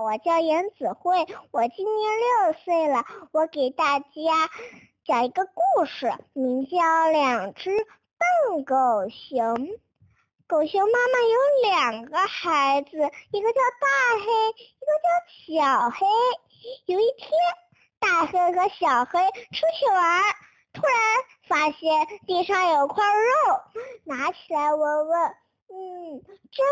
我叫严子慧，我今年六岁了。我给大家讲一个故事，名叫《两只笨狗熊》。狗熊妈妈有两个孩子，一个叫大黑，一个叫小黑。有一天，大黑和小黑出去玩，突然发现地上有块肉，拿起来闻闻。真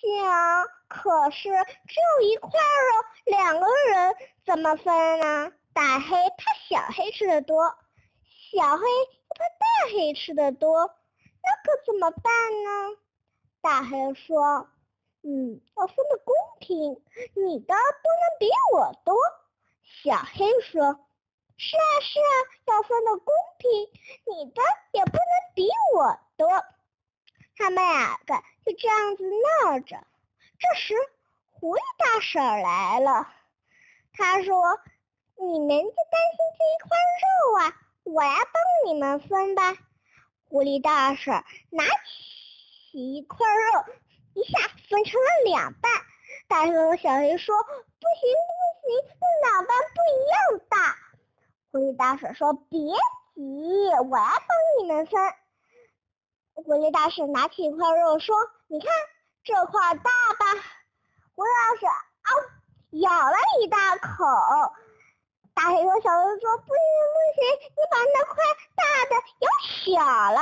香。可是只有一块肉，两个人怎么分呢？大黑怕小黑吃的多，小黑又怕大黑吃的多，那可怎么办呢？大黑说：“嗯，要分的公平，你的不能比我多。”小黑说：“是啊，是啊，要分的公平，你的也不能比我多。”他们两个就这样子闹着。这时，狐狸大婶来了。他说：“你们就担心这一块肉啊，我来帮你们分吧。”狐狸大婶拿起一块肉，一下分成了两半。大黑和小黑说：“不行，不行，两半不一样大。”狐狸大婶说：“别急，我来帮你们分。”狐狸大婶拿起一块肉说：“你看这块大吧？”狐狸大婶啊，咬了一大口。大黑和小黑说：“不行不行，你把那块大的咬小了。”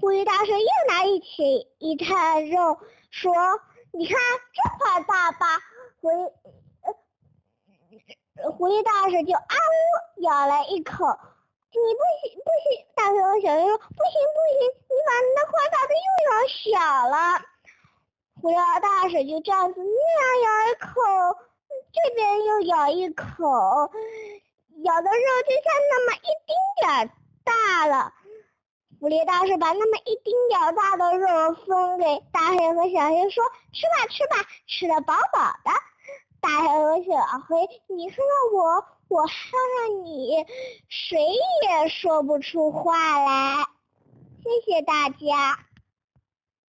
狐狸大婶又拿起一块肉说：“你看这块大吧？”狐狸，狐狸大婶就啊呜咬了一口。你不行不行，大黑和小黑说：“不行不行，你把那块大的又咬小好了。”狐狸大婶就这样子，那样咬一口，这边又咬一口，咬的肉就像那么一丁点儿大了。狐狸大婶把那么一丁点儿大的肉分给大黑和小黑，说：“吃吧吃吧，吃的饱饱的。”大黑和小黑，你说我，我看看你，谁也说不出话来。谢谢大家。